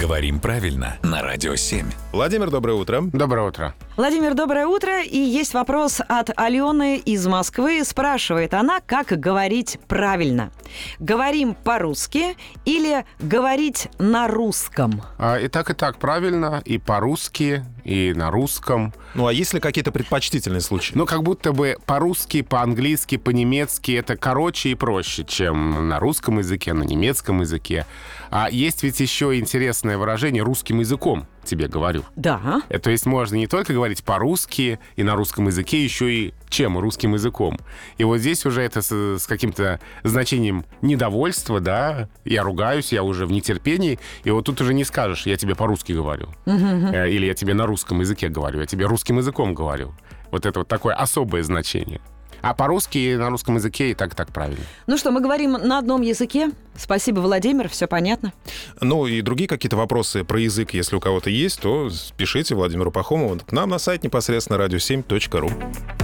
Говорим правильно на Радио 7. Владимир, доброе утро. Доброе утро. Владимир, доброе утро. И есть вопрос от Алены из Москвы. Спрашивает она, как говорить правильно. Говорим по-русски или говорить на русском? А, и так, и так правильно, и по-русски, и на русском. Ну, а есть ли какие-то предпочтительные случаи? Ну, как будто бы по-русски, по-английски, по-немецки это короче и проще, чем на русском языке, на немецком языке. А есть ведь еще интересное выражение «русским языком» тебе говорю. Да. Э, То есть можно не только говорить по-русски и на русском языке, еще и чем? Русским языком. И вот здесь уже это с, с каким-то значением недовольства, да, я ругаюсь, я уже в нетерпении, и вот тут уже не скажешь, я тебе по-русски говорю. Э, Или я тебе на русском языке говорю, я тебе русским языком говорю. Вот это вот такое особое значение. А по-русски и на русском языке и так, и так правильно. Ну что, мы говорим на одном языке. Спасибо, Владимир, все понятно. Ну, и другие какие-то вопросы про язык, если у кого-то есть, то пишите Владимиру Пахомову к нам на сайт непосредственно radio7.ru.